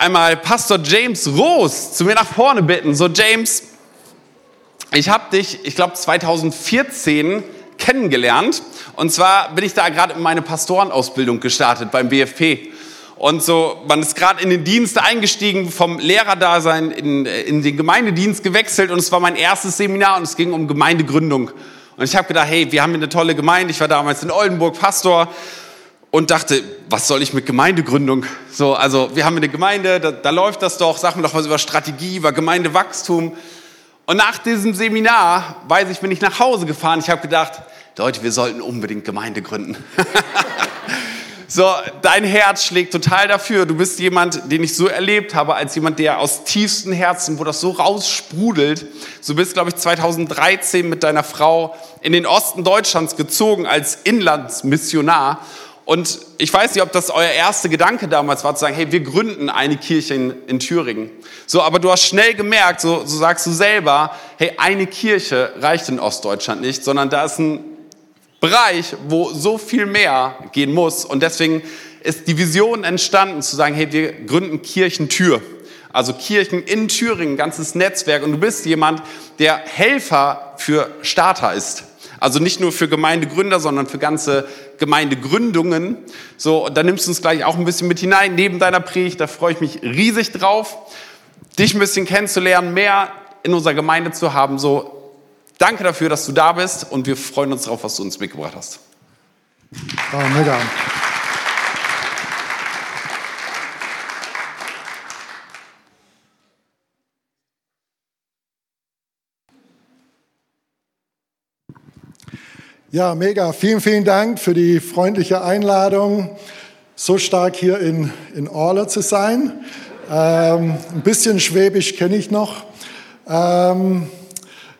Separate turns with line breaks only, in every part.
einmal Pastor James Roos zu mir nach vorne bitten. So James, ich habe dich, ich glaube 2014 kennengelernt. Und zwar bin ich da gerade in meine Pastorenausbildung gestartet beim BFP. Und so, man ist gerade in den Dienst eingestiegen, vom Lehrerdasein in, in den Gemeindedienst gewechselt und es war mein erstes Seminar und es ging um Gemeindegründung. Und ich habe gedacht, hey, wir haben hier eine tolle Gemeinde. Ich war damals in Oldenburg Pastor und dachte, was soll ich mit Gemeindegründung? So, also wir haben eine Gemeinde, da, da läuft das doch, sag mir doch was über Strategie, über Gemeindewachstum. Und nach diesem Seminar, weiß ich, bin ich nach Hause gefahren. Ich habe gedacht, Leute, wir sollten unbedingt Gemeinde gründen. so, dein Herz schlägt total dafür. Du bist jemand, den ich so erlebt habe, als jemand, der aus tiefstem Herzen, wo das so raussprudelt. Du bist, glaube ich, 2013 mit deiner Frau in den Osten Deutschlands gezogen als Inlandsmissionar. Und ich weiß nicht, ob das euer erster Gedanke damals war, zu sagen, hey, wir gründen eine Kirche in, in Thüringen. So, aber du hast schnell gemerkt, so, so sagst du selber, hey, eine Kirche reicht in Ostdeutschland nicht, sondern da ist ein Bereich, wo so viel mehr gehen muss. Und deswegen ist die Vision entstanden, zu sagen, hey, wir gründen Kirchentür. Also Kirchen in Thüringen, ganzes Netzwerk. Und du bist jemand, der Helfer für Starter ist. Also nicht nur für Gemeindegründer, sondern für ganze Gemeindegründungen. So, da nimmst du uns gleich auch ein bisschen mit hinein, neben deiner Predigt. Da freue ich mich riesig drauf, dich ein bisschen kennenzulernen, mehr in unserer Gemeinde zu haben. So, danke dafür, dass du da bist und wir freuen uns darauf, was du uns mitgebracht hast.
Oh, mega. Ja, mega. Vielen, vielen Dank für die freundliche Einladung, so stark hier in, in Orle zu sein. Ähm, ein bisschen Schwäbisch kenne ich noch. Ähm,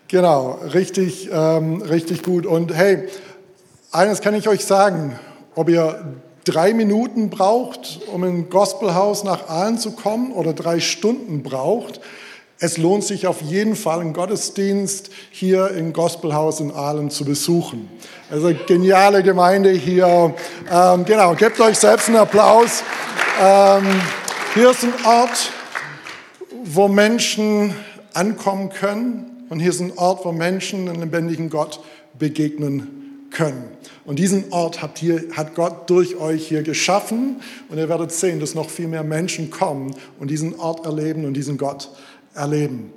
genau, richtig, ähm, richtig gut. Und hey, eines kann ich euch sagen, ob ihr drei Minuten braucht, um in Gospelhaus nach Aalen zu kommen oder drei Stunden braucht, es lohnt sich auf jeden Fall, einen Gottesdienst hier im Gospelhaus in Aalen zu besuchen. Also geniale Gemeinde hier. Ähm, genau, gebt euch selbst einen Applaus. Ähm, hier ist ein Ort, wo Menschen ankommen können. Und hier ist ein Ort, wo Menschen einen lebendigen Gott begegnen können. Und diesen Ort habt hier, hat Gott durch euch hier geschaffen. Und ihr werdet sehen, dass noch viel mehr Menschen kommen und diesen Ort erleben und diesen Gott erleben erleben.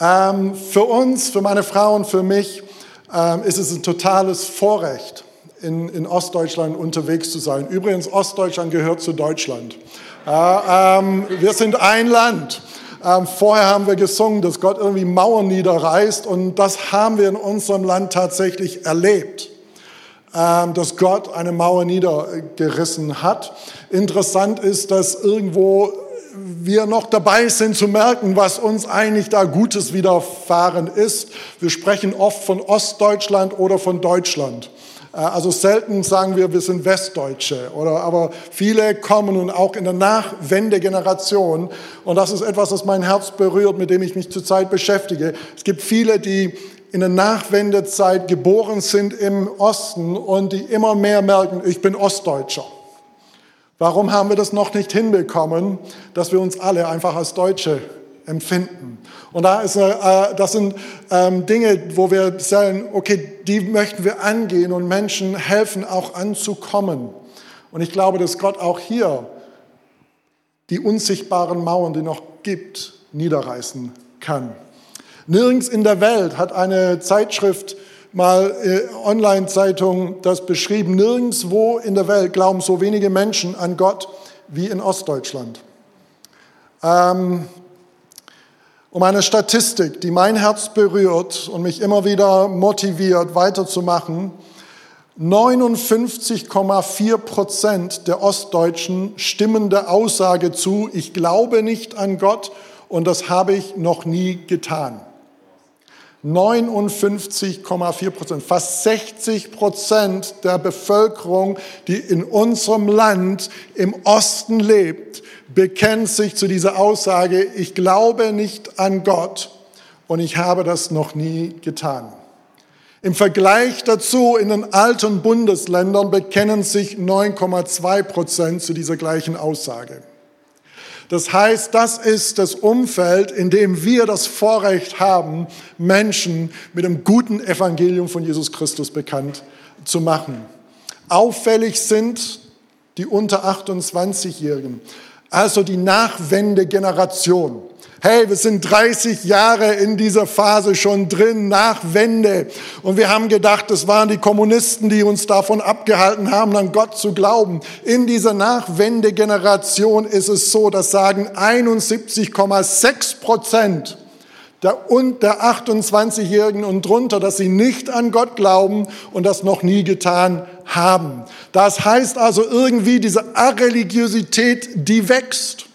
Ähm, für uns, für meine Frau und für mich ähm, ist es ein totales Vorrecht, in, in, Ostdeutschland unterwegs zu sein. Übrigens, Ostdeutschland gehört zu Deutschland. Äh, ähm, wir sind ein Land. Ähm, vorher haben wir gesungen, dass Gott irgendwie Mauern niederreißt und das haben wir in unserem Land tatsächlich erlebt ähm, dass Gott eine Mauer niedergerissen hat. Interessant ist, dass irgendwo wir noch dabei sind zu merken, was uns eigentlich da Gutes widerfahren ist. Wir sprechen oft von Ostdeutschland oder von Deutschland. Äh, also selten sagen wir, wir sind Westdeutsche, oder, aber viele kommen und auch in der Nachwendegeneration. Und das ist etwas, das mein Herz berührt, mit dem ich mich zurzeit beschäftige. Es gibt viele, die in der Nachwendezeit geboren sind im Osten und die immer mehr merken, ich bin Ostdeutscher. Warum haben wir das noch nicht hinbekommen, dass wir uns alle einfach als Deutsche empfinden? Und da ist, äh, das sind ähm, Dinge, wo wir sagen, okay, die möchten wir angehen und Menschen helfen auch anzukommen. Und ich glaube, dass Gott auch hier die unsichtbaren Mauern, die noch gibt, niederreißen kann. Nirgends in der Welt hat eine Zeitschrift mal äh, Online-Zeitung das beschrieben. Nirgendwo in der Welt glauben so wenige Menschen an Gott wie in Ostdeutschland. Ähm, um eine Statistik, die mein Herz berührt und mich immer wieder motiviert, weiterzumachen. 59,4 Prozent der Ostdeutschen stimmen der Aussage zu, ich glaube nicht an Gott und das habe ich noch nie getan. 59,4 Prozent, fast 60 Prozent der Bevölkerung, die in unserem Land im Osten lebt, bekennt sich zu dieser Aussage, ich glaube nicht an Gott und ich habe das noch nie getan. Im Vergleich dazu in den alten Bundesländern bekennen sich 9,2 Prozent zu dieser gleichen Aussage. Das heißt, das ist das Umfeld, in dem wir das Vorrecht haben, Menschen mit dem guten Evangelium von Jesus Christus bekannt zu machen. Auffällig sind die unter 28-Jährigen, also die Nachwendegeneration. Hey, wir sind 30 Jahre in dieser Phase schon drin, nach Wende. Und wir haben gedacht, das waren die Kommunisten, die uns davon abgehalten haben, an Gott zu glauben. In dieser Nachwendegeneration ist es so, das sagen 71,6 Prozent der, und der 28-Jährigen und drunter, dass sie nicht an Gott glauben und das noch nie getan haben. Das heißt also irgendwie, diese Areligiosität, die wächst.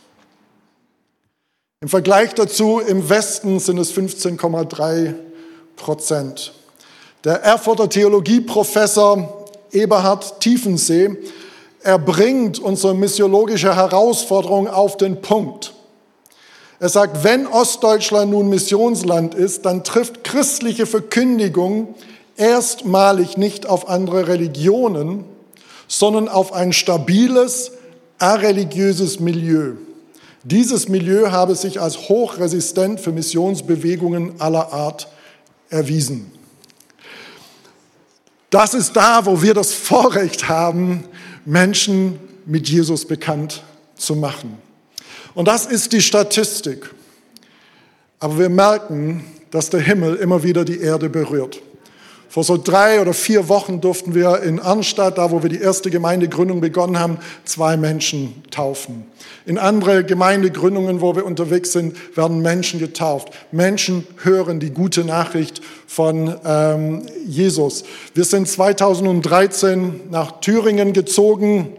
Im Vergleich dazu im Westen sind es 15,3 Prozent. Der Erfurter Theologieprofessor Eberhard Tiefensee, er bringt unsere missiologische Herausforderung auf den Punkt. Er sagt, wenn Ostdeutschland nun Missionsland ist, dann trifft christliche Verkündigung erstmalig nicht auf andere Religionen, sondern auf ein stabiles, areligiöses Milieu. Dieses Milieu habe sich als hochresistent für Missionsbewegungen aller Art erwiesen. Das ist da, wo wir das Vorrecht haben, Menschen mit Jesus bekannt zu machen. Und das ist die Statistik. Aber wir merken, dass der Himmel immer wieder die Erde berührt. Vor so drei oder vier Wochen durften wir in Arnstadt, da wo wir die erste Gemeindegründung begonnen haben, zwei Menschen taufen. In andere Gemeindegründungen, wo wir unterwegs sind, werden Menschen getauft. Menschen hören die gute Nachricht von ähm, Jesus. Wir sind 2013 nach Thüringen gezogen.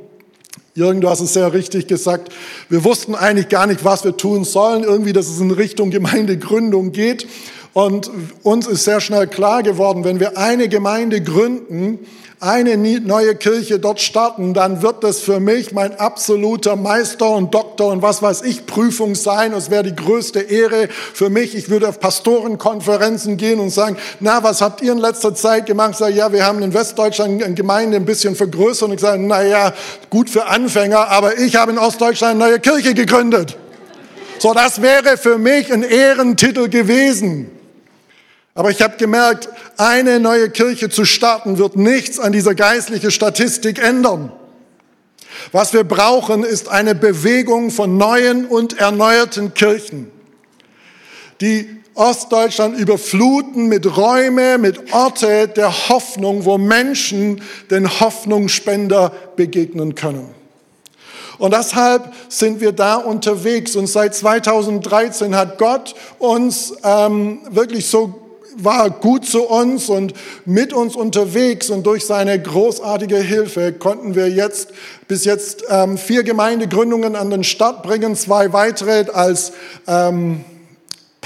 Jürgen, du hast es sehr richtig gesagt. Wir wussten eigentlich gar nicht, was wir tun sollen. Irgendwie, dass es in Richtung Gemeindegründung geht. Und uns ist sehr schnell klar geworden, wenn wir eine Gemeinde gründen, eine neue Kirche dort starten, dann wird das für mich mein absoluter Meister und Doktor und was weiß ich Prüfung sein. Es wäre die größte Ehre für mich. Ich würde auf Pastorenkonferenzen gehen und sagen, na, was habt ihr in letzter Zeit gemacht? Ich sage, ja, wir haben in Westdeutschland eine Gemeinde ein bisschen vergrößert. Und ich sage, na ja, gut für Anfänger, aber ich habe in Ostdeutschland eine neue Kirche gegründet. So, das wäre für mich ein Ehrentitel gewesen. Aber ich habe gemerkt, eine neue Kirche zu starten, wird nichts an dieser geistlichen Statistik ändern. Was wir brauchen, ist eine Bewegung von neuen und erneuerten Kirchen, die Ostdeutschland überfluten mit Räume, mit Orte der Hoffnung, wo Menschen den Hoffnungsspender begegnen können. Und deshalb sind wir da unterwegs. Und seit 2013 hat Gott uns ähm, wirklich so war gut zu uns und mit uns unterwegs und durch seine großartige Hilfe konnten wir jetzt bis jetzt ähm, vier Gemeindegründungen an den Start bringen, zwei weitere als ähm,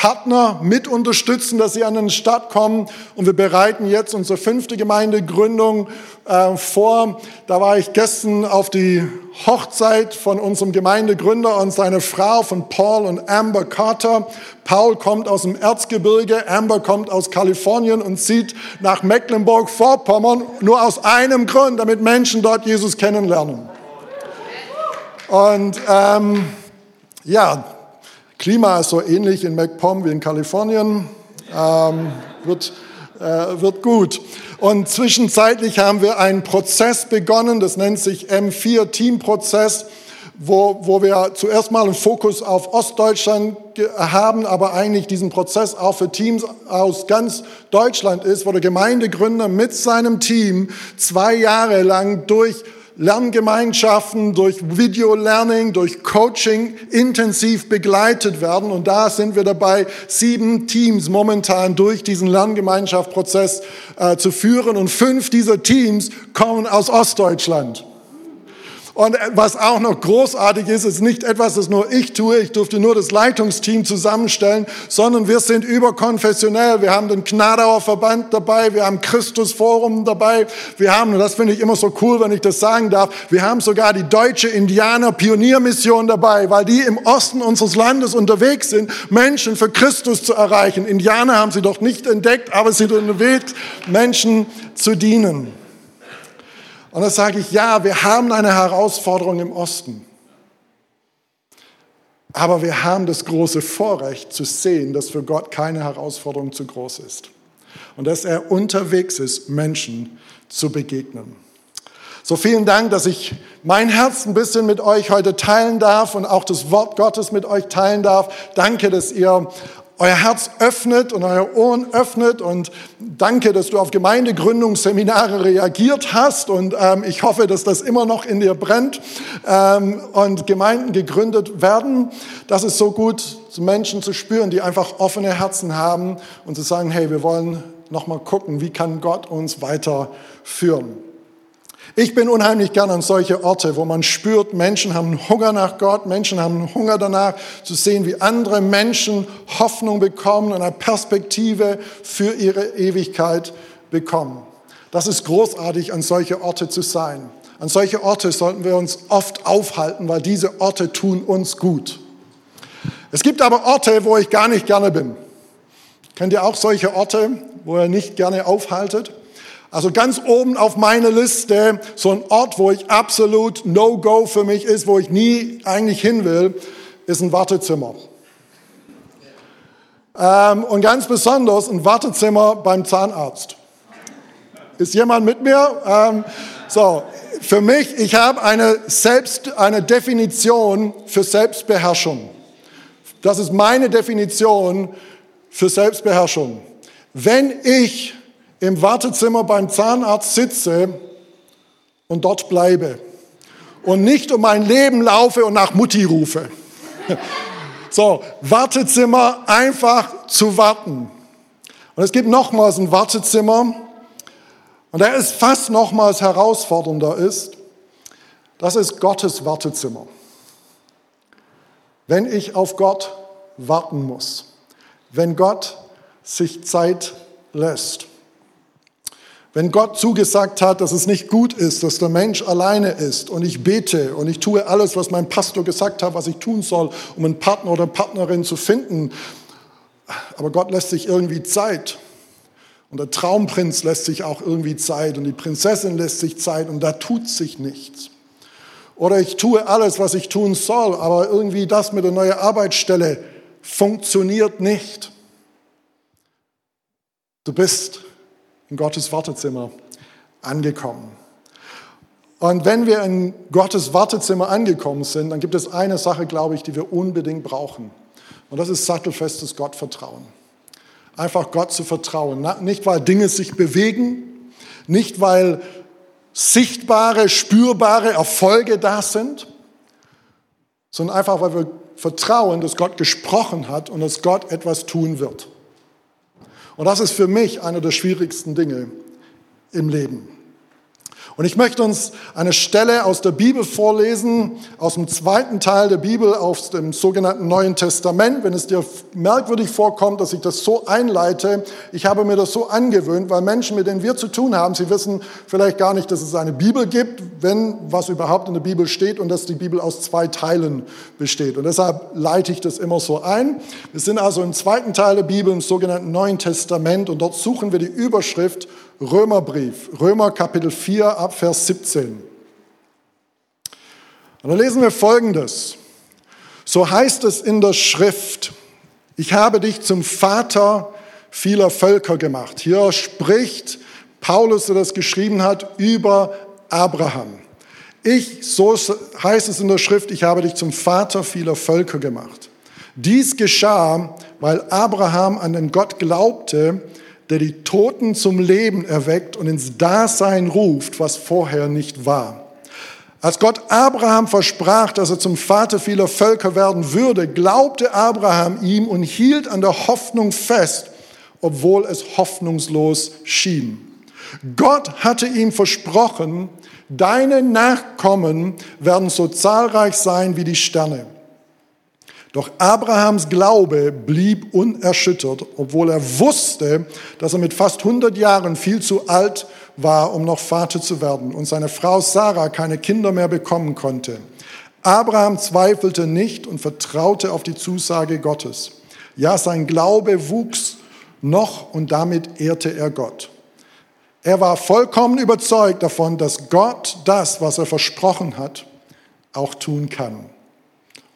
Partner mit unterstützen, dass sie an den Start kommen. Und wir bereiten jetzt unsere fünfte Gemeindegründung äh, vor. Da war ich gestern auf die Hochzeit von unserem Gemeindegründer und seiner Frau, von Paul und Amber Carter. Paul kommt aus dem Erzgebirge, Amber kommt aus Kalifornien und zieht nach Mecklenburg-Vorpommern nur aus einem Grund, damit Menschen dort Jesus kennenlernen. Und ähm, ja, Klima ist so ähnlich in MacPom wie in Kalifornien. Ähm, wird, äh, wird gut. Und zwischenzeitlich haben wir einen Prozess begonnen, das nennt sich M4 Teamprozess, wo, wo wir zuerst mal einen Fokus auf Ostdeutschland haben, aber eigentlich diesen Prozess auch für Teams aus ganz Deutschland ist, wo der Gemeindegründer mit seinem Team zwei Jahre lang durch Lerngemeinschaften, durch Video-Learning, durch Coaching intensiv begleitet werden. Und da sind wir dabei, sieben Teams momentan durch diesen Lerngemeinschaftsprozess äh, zu führen. Und fünf dieser Teams kommen aus Ostdeutschland. Und was auch noch großartig ist, ist nicht etwas, das nur ich tue. Ich durfte nur das Leitungsteam zusammenstellen, sondern wir sind überkonfessionell. Wir haben den Gnadauer Verband dabei, wir haben Christus Forum dabei, wir haben, und das finde ich immer so cool, wenn ich das sagen darf, wir haben sogar die deutsche Indianer Pioniermission dabei, weil die im Osten unseres Landes unterwegs sind, Menschen für Christus zu erreichen. Indianer haben sie doch nicht entdeckt, aber sie sind unterwegs, Menschen zu dienen. Und da sage ich, ja, wir haben eine Herausforderung im Osten. Aber wir haben das große Vorrecht zu sehen, dass für Gott keine Herausforderung zu groß ist. Und dass er unterwegs ist, Menschen zu begegnen. So vielen Dank, dass ich mein Herz ein bisschen mit euch heute teilen darf und auch das Wort Gottes mit euch teilen darf. Danke, dass ihr euer Herz öffnet und euer Ohren öffnet und danke, dass du auf Gemeindegründungsseminare reagiert hast und ähm, ich hoffe, dass das immer noch in dir brennt ähm, und Gemeinden gegründet werden. Das ist so gut, Menschen zu spüren, die einfach offene Herzen haben und zu sagen, hey, wir wollen noch mal gucken, wie kann Gott uns weiterführen. Ich bin unheimlich gern an solche Orte, wo man spürt, Menschen haben Hunger nach Gott, Menschen haben Hunger danach zu sehen, wie andere Menschen Hoffnung bekommen und eine Perspektive für ihre Ewigkeit bekommen. Das ist großartig, an solche Orte zu sein. An solche Orte sollten wir uns oft aufhalten, weil diese Orte tun uns gut. Es gibt aber Orte, wo ich gar nicht gerne bin. Kennt ihr auch solche Orte, wo ihr nicht gerne aufhaltet? Also ganz oben auf meiner Liste, so ein Ort, wo ich absolut No-Go für mich ist, wo ich nie eigentlich hin will, ist ein Wartezimmer. Ähm, und ganz besonders ein Wartezimmer beim Zahnarzt. Ist jemand mit mir? Ähm, so, für mich, ich habe eine, Selbst, eine Definition für Selbstbeherrschung. Das ist meine Definition für Selbstbeherrschung. Wenn ich im Wartezimmer beim Zahnarzt sitze und dort bleibe und nicht um mein Leben laufe und nach Mutti rufe. So, Wartezimmer einfach zu warten. Und es gibt nochmals ein Wartezimmer und der ist fast nochmals herausfordernder ist. Das ist Gottes Wartezimmer. Wenn ich auf Gott warten muss, wenn Gott sich Zeit lässt. Wenn Gott zugesagt hat, dass es nicht gut ist, dass der Mensch alleine ist und ich bete und ich tue alles, was mein Pastor gesagt hat, was ich tun soll, um einen Partner oder Partnerin zu finden, aber Gott lässt sich irgendwie Zeit. Und der Traumprinz lässt sich auch irgendwie Zeit und die Prinzessin lässt sich Zeit und da tut sich nichts. Oder ich tue alles, was ich tun soll, aber irgendwie das mit der neuen Arbeitsstelle funktioniert nicht. Du bist in Gottes Wartezimmer angekommen. Und wenn wir in Gottes Wartezimmer angekommen sind, dann gibt es eine Sache, glaube ich, die wir unbedingt brauchen. Und das ist sattelfestes Gottvertrauen. Einfach Gott zu vertrauen. Nicht, weil Dinge sich bewegen, nicht, weil sichtbare, spürbare Erfolge da sind, sondern einfach, weil wir vertrauen, dass Gott gesprochen hat und dass Gott etwas tun wird. Und das ist für mich einer der schwierigsten Dinge im Leben. Und ich möchte uns eine Stelle aus der Bibel vorlesen, aus dem zweiten Teil der Bibel, aus dem sogenannten Neuen Testament. Wenn es dir merkwürdig vorkommt, dass ich das so einleite, ich habe mir das so angewöhnt, weil Menschen, mit denen wir zu tun haben, sie wissen vielleicht gar nicht, dass es eine Bibel gibt, wenn was überhaupt in der Bibel steht und dass die Bibel aus zwei Teilen besteht. Und deshalb leite ich das immer so ein. Wir sind also im zweiten Teil der Bibel, im sogenannten Neuen Testament, und dort suchen wir die Überschrift Römerbrief, Römer Kapitel 4 ab Vers 17. Und da lesen wir Folgendes. So heißt es in der Schrift, ich habe dich zum Vater vieler Völker gemacht. Hier spricht Paulus, der das geschrieben hat, über Abraham. Ich, so heißt es in der Schrift, ich habe dich zum Vater vieler Völker gemacht. Dies geschah, weil Abraham an den Gott glaubte, der die Toten zum Leben erweckt und ins Dasein ruft, was vorher nicht war. Als Gott Abraham versprach, dass er zum Vater vieler Völker werden würde, glaubte Abraham ihm und hielt an der Hoffnung fest, obwohl es hoffnungslos schien. Gott hatte ihm versprochen, deine Nachkommen werden so zahlreich sein wie die Sterne. Doch Abrahams Glaube blieb unerschüttert, obwohl er wusste, dass er mit fast 100 Jahren viel zu alt war, um noch Vater zu werden und seine Frau Sarah keine Kinder mehr bekommen konnte. Abraham zweifelte nicht und vertraute auf die Zusage Gottes. Ja, sein Glaube wuchs noch und damit ehrte er Gott. Er war vollkommen überzeugt davon, dass Gott das, was er versprochen hat, auch tun kann.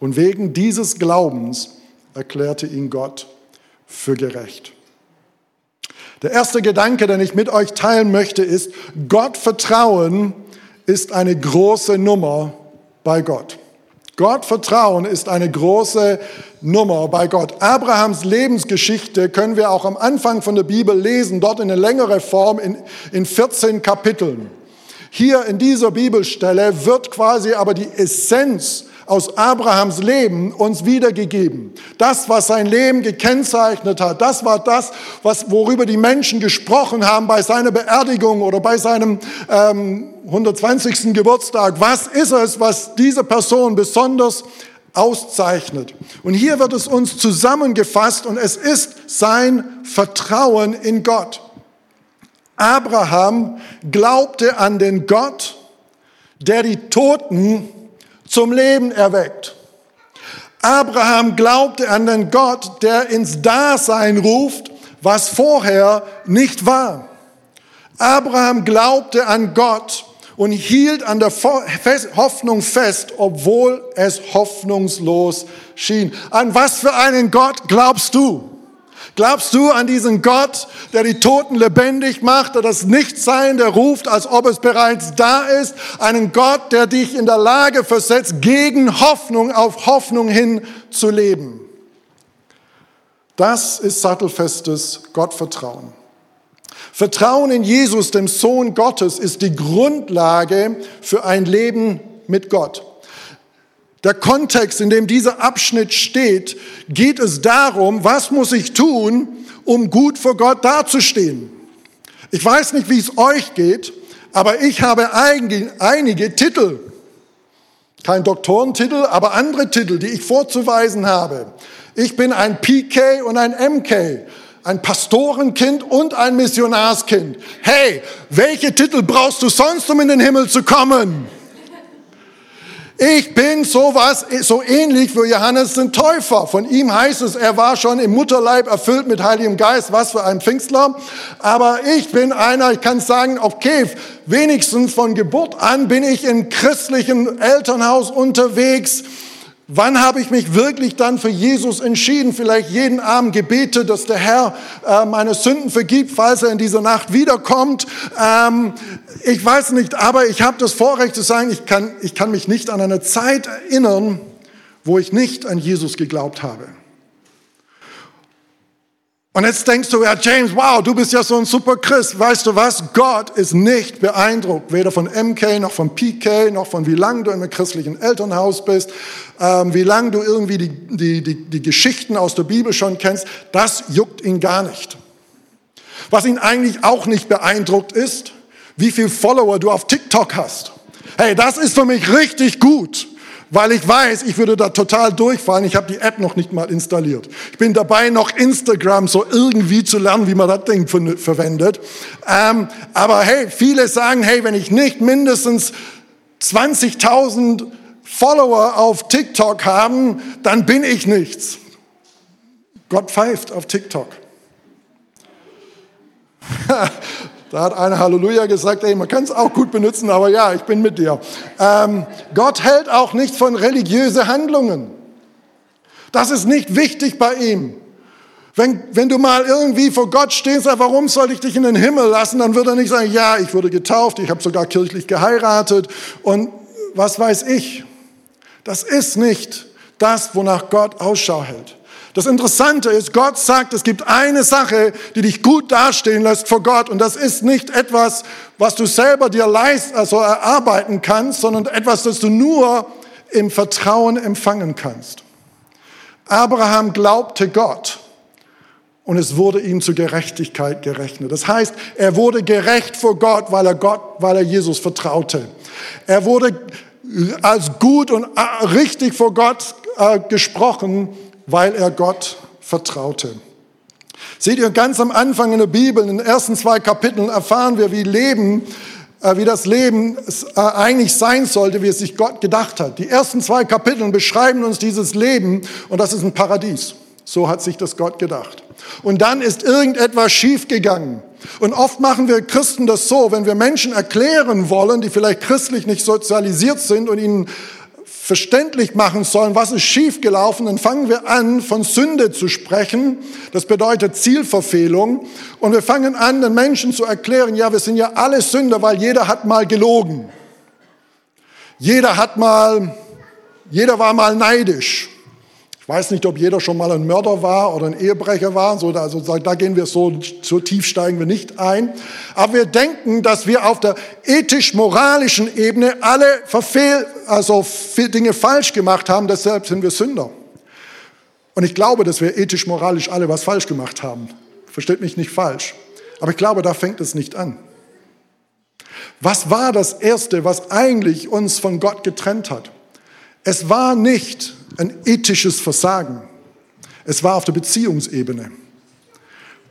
Und wegen dieses Glaubens erklärte ihn Gott für gerecht. Der erste Gedanke, den ich mit euch teilen möchte, ist, Gott vertrauen ist eine große Nummer bei Gott. Gott vertrauen ist eine große Nummer bei Gott. Abrahams Lebensgeschichte können wir auch am Anfang von der Bibel lesen, dort in einer längeren Form in, in 14 Kapiteln. Hier in dieser Bibelstelle wird quasi aber die Essenz aus Abrahams Leben uns wiedergegeben. Das, was sein Leben gekennzeichnet hat, das war das, was, worüber die Menschen gesprochen haben bei seiner Beerdigung oder bei seinem ähm, 120. Geburtstag. Was ist es, was diese Person besonders auszeichnet? Und hier wird es uns zusammengefasst und es ist sein Vertrauen in Gott. Abraham glaubte an den Gott, der die Toten zum Leben erweckt. Abraham glaubte an den Gott, der ins Dasein ruft, was vorher nicht war. Abraham glaubte an Gott und hielt an der Hoffnung fest, obwohl es hoffnungslos schien. An was für einen Gott glaubst du? Glaubst du an diesen Gott, der die Toten lebendig macht, der das Nichtsein, der ruft, als ob es bereits da ist? Einen Gott, der dich in der Lage versetzt, gegen Hoffnung auf Hoffnung hin zu leben. Das ist sattelfestes Gottvertrauen. Vertrauen in Jesus, dem Sohn Gottes, ist die Grundlage für ein Leben mit Gott. Der Kontext, in dem dieser Abschnitt steht, geht es darum, was muss ich tun, um gut vor Gott dazustehen. Ich weiß nicht, wie es euch geht, aber ich habe einige Titel, kein Doktorentitel, aber andere Titel, die ich vorzuweisen habe. Ich bin ein PK und ein MK, ein Pastorenkind und ein Missionarskind. Hey, welche Titel brauchst du sonst, um in den Himmel zu kommen? Ich bin sowas, so ähnlich wie Johannes den Täufer. Von ihm heißt es, er war schon im Mutterleib erfüllt mit Heiligem Geist. Was für ein Pfingstler. Aber ich bin einer, ich kann sagen, okay, wenigstens von Geburt an bin ich im christlichen Elternhaus unterwegs. Wann habe ich mich wirklich dann für Jesus entschieden? Vielleicht jeden Abend gebete, dass der Herr äh, meine Sünden vergibt, falls er in dieser Nacht wiederkommt. Ähm, ich weiß nicht, aber ich habe das Vorrecht zu sagen, ich kann, ich kann mich nicht an eine Zeit erinnern, wo ich nicht an Jesus geglaubt habe. Und jetzt denkst du, ja James, wow, du bist ja so ein super Christ. Weißt du was? Gott ist nicht beeindruckt, weder von MK noch von PK, noch von wie lange du einem christlichen Elternhaus bist, ähm, wie lange du irgendwie die, die, die, die Geschichten aus der Bibel schon kennst. Das juckt ihn gar nicht. Was ihn eigentlich auch nicht beeindruckt ist, wie viel Follower du auf TikTok hast. Hey, das ist für mich richtig gut weil ich weiß, ich würde da total durchfallen. Ich habe die App noch nicht mal installiert. Ich bin dabei, noch Instagram so irgendwie zu lernen, wie man das Ding verwendet. Ähm, aber hey, viele sagen, hey, wenn ich nicht mindestens 20.000 Follower auf TikTok haben, dann bin ich nichts. Gott pfeift auf TikTok. Da hat einer Halleluja gesagt, ey, man kann es auch gut benutzen, aber ja, ich bin mit dir. Ähm, Gott hält auch nicht von religiösen Handlungen. Das ist nicht wichtig bei ihm. Wenn, wenn du mal irgendwie vor Gott stehst, warum soll ich dich in den Himmel lassen, dann wird er nicht sagen, ja, ich wurde getauft, ich habe sogar kirchlich geheiratet und was weiß ich. Das ist nicht das, wonach Gott Ausschau hält. Das Interessante ist, Gott sagt, es gibt eine Sache, die dich gut dastehen lässt vor Gott. Und das ist nicht etwas, was du selber dir leist, also erarbeiten kannst, sondern etwas, das du nur im Vertrauen empfangen kannst. Abraham glaubte Gott und es wurde ihm zur Gerechtigkeit gerechnet. Das heißt, er wurde gerecht vor Gott, weil er Gott, weil er Jesus vertraute. Er wurde als gut und richtig vor Gott äh, gesprochen, weil er Gott vertraute. Seht ihr, ganz am Anfang in der Bibel, in den ersten zwei Kapiteln, erfahren wir, wie Leben, äh, wie das Leben äh, eigentlich sein sollte, wie es sich Gott gedacht hat. Die ersten zwei Kapitel beschreiben uns dieses Leben und das ist ein Paradies. So hat sich das Gott gedacht. Und dann ist irgendetwas schiefgegangen. Und oft machen wir Christen das so, wenn wir Menschen erklären wollen, die vielleicht christlich nicht sozialisiert sind und ihnen verständlich machen sollen, was ist schiefgelaufen, dann fangen wir an, von Sünde zu sprechen. Das bedeutet Zielverfehlung. Und wir fangen an, den Menschen zu erklären, ja, wir sind ja alle Sünder, weil jeder hat mal gelogen. Jeder hat mal, jeder war mal neidisch weiß nicht, ob jeder schon mal ein Mörder war oder ein Ehebrecher war. So, also da gehen wir so, so tief steigen wir nicht ein. Aber wir denken, dass wir auf der ethisch-moralischen Ebene alle verfehl, also Dinge falsch gemacht haben. Deshalb sind wir Sünder. Und ich glaube, dass wir ethisch-moralisch alle was falsch gemacht haben. Versteht mich nicht falsch. Aber ich glaube, da fängt es nicht an. Was war das Erste, was eigentlich uns von Gott getrennt hat? Es war nicht ein ethisches Versagen. Es war auf der Beziehungsebene.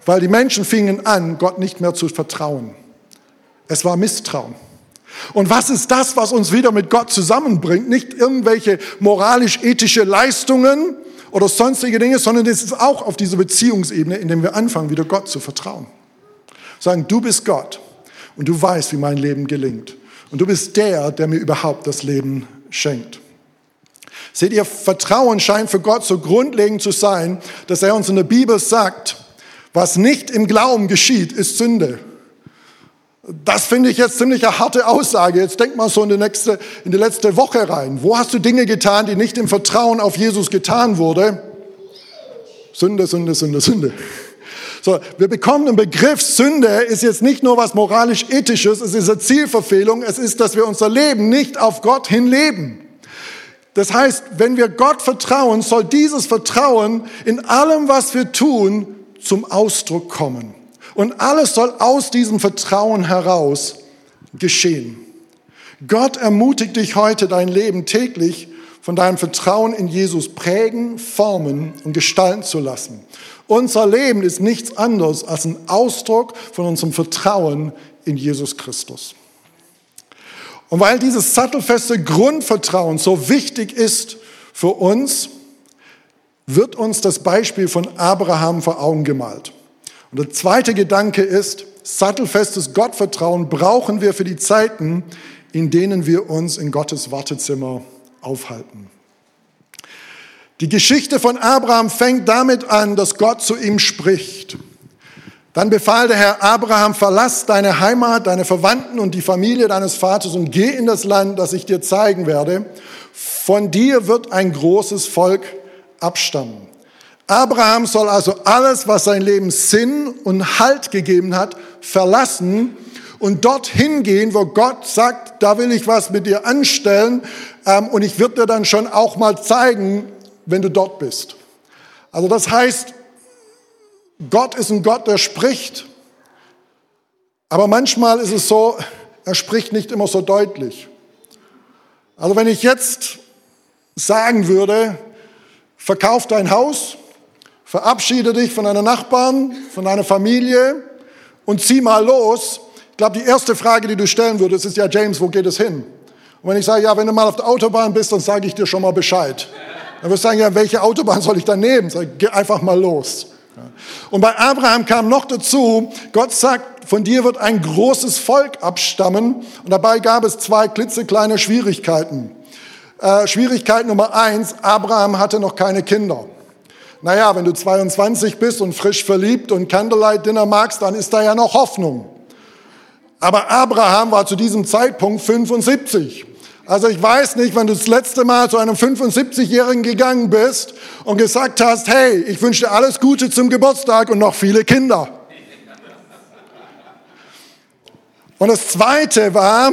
Weil die Menschen fingen an, Gott nicht mehr zu vertrauen. Es war Misstrauen. Und was ist das, was uns wieder mit Gott zusammenbringt? Nicht irgendwelche moralisch-ethische Leistungen oder sonstige Dinge, sondern es ist auch auf dieser Beziehungsebene, in dem wir anfangen, wieder Gott zu vertrauen. Sagen, du bist Gott und du weißt, wie mein Leben gelingt. Und du bist der, der mir überhaupt das Leben schenkt. Seht ihr, Vertrauen scheint für Gott so grundlegend zu sein, dass er uns in der Bibel sagt, was nicht im Glauben geschieht, ist Sünde. Das finde ich jetzt ziemlich eine harte Aussage. Jetzt denk mal so in die, nächste, in die letzte Woche rein. Wo hast du Dinge getan, die nicht im Vertrauen auf Jesus getan wurde? Sünde, Sünde, Sünde, Sünde. So, wir bekommen den Begriff Sünde ist jetzt nicht nur was moralisch-ethisches, es ist eine Zielverfehlung, es ist, dass wir unser Leben nicht auf Gott hin leben. Das heißt, wenn wir Gott vertrauen, soll dieses Vertrauen in allem, was wir tun, zum Ausdruck kommen. Und alles soll aus diesem Vertrauen heraus geschehen. Gott ermutigt dich heute, dein Leben täglich von deinem Vertrauen in Jesus prägen, formen und gestalten zu lassen. Unser Leben ist nichts anderes als ein Ausdruck von unserem Vertrauen in Jesus Christus. Und weil dieses sattelfeste Grundvertrauen so wichtig ist für uns, wird uns das Beispiel von Abraham vor Augen gemalt. Und der zweite Gedanke ist, sattelfestes Gottvertrauen brauchen wir für die Zeiten, in denen wir uns in Gottes Wartezimmer aufhalten. Die Geschichte von Abraham fängt damit an, dass Gott zu ihm spricht. Dann befahl der Herr Abraham, verlass deine Heimat, deine Verwandten und die Familie deines Vaters und geh in das Land, das ich dir zeigen werde. Von dir wird ein großes Volk abstammen. Abraham soll also alles, was sein Leben Sinn und Halt gegeben hat, verlassen und dorthin gehen, wo Gott sagt, da will ich was mit dir anstellen ähm, und ich würde dir dann schon auch mal zeigen, wenn du dort bist. Also das heißt, Gott ist ein Gott, der spricht. Aber manchmal ist es so, er spricht nicht immer so deutlich. Also wenn ich jetzt sagen würde, verkauf dein Haus, verabschiede dich von deinen Nachbarn, von deiner Familie und zieh mal los. Ich glaube, die erste Frage, die du stellen würdest, ist ja, James, wo geht es hin? Und wenn ich sage, ja, wenn du mal auf der Autobahn bist, dann sage ich dir schon mal Bescheid. Dann wirst du sagen, ja, welche Autobahn soll ich dann nehmen? Sag, geh einfach mal los. Und bei Abraham kam noch dazu, Gott sagt, von dir wird ein großes Volk abstammen. Und dabei gab es zwei klitzekleine Schwierigkeiten. Äh, Schwierigkeit Nummer eins, Abraham hatte noch keine Kinder. Naja, wenn du 22 bist und frisch verliebt und Candlelight Dinner magst, dann ist da ja noch Hoffnung. Aber Abraham war zu diesem Zeitpunkt 75. Also ich weiß nicht, wenn du das letzte Mal zu einem 75-Jährigen gegangen bist und gesagt hast, hey, ich wünsche dir alles Gute zum Geburtstag und noch viele Kinder. Und das Zweite war,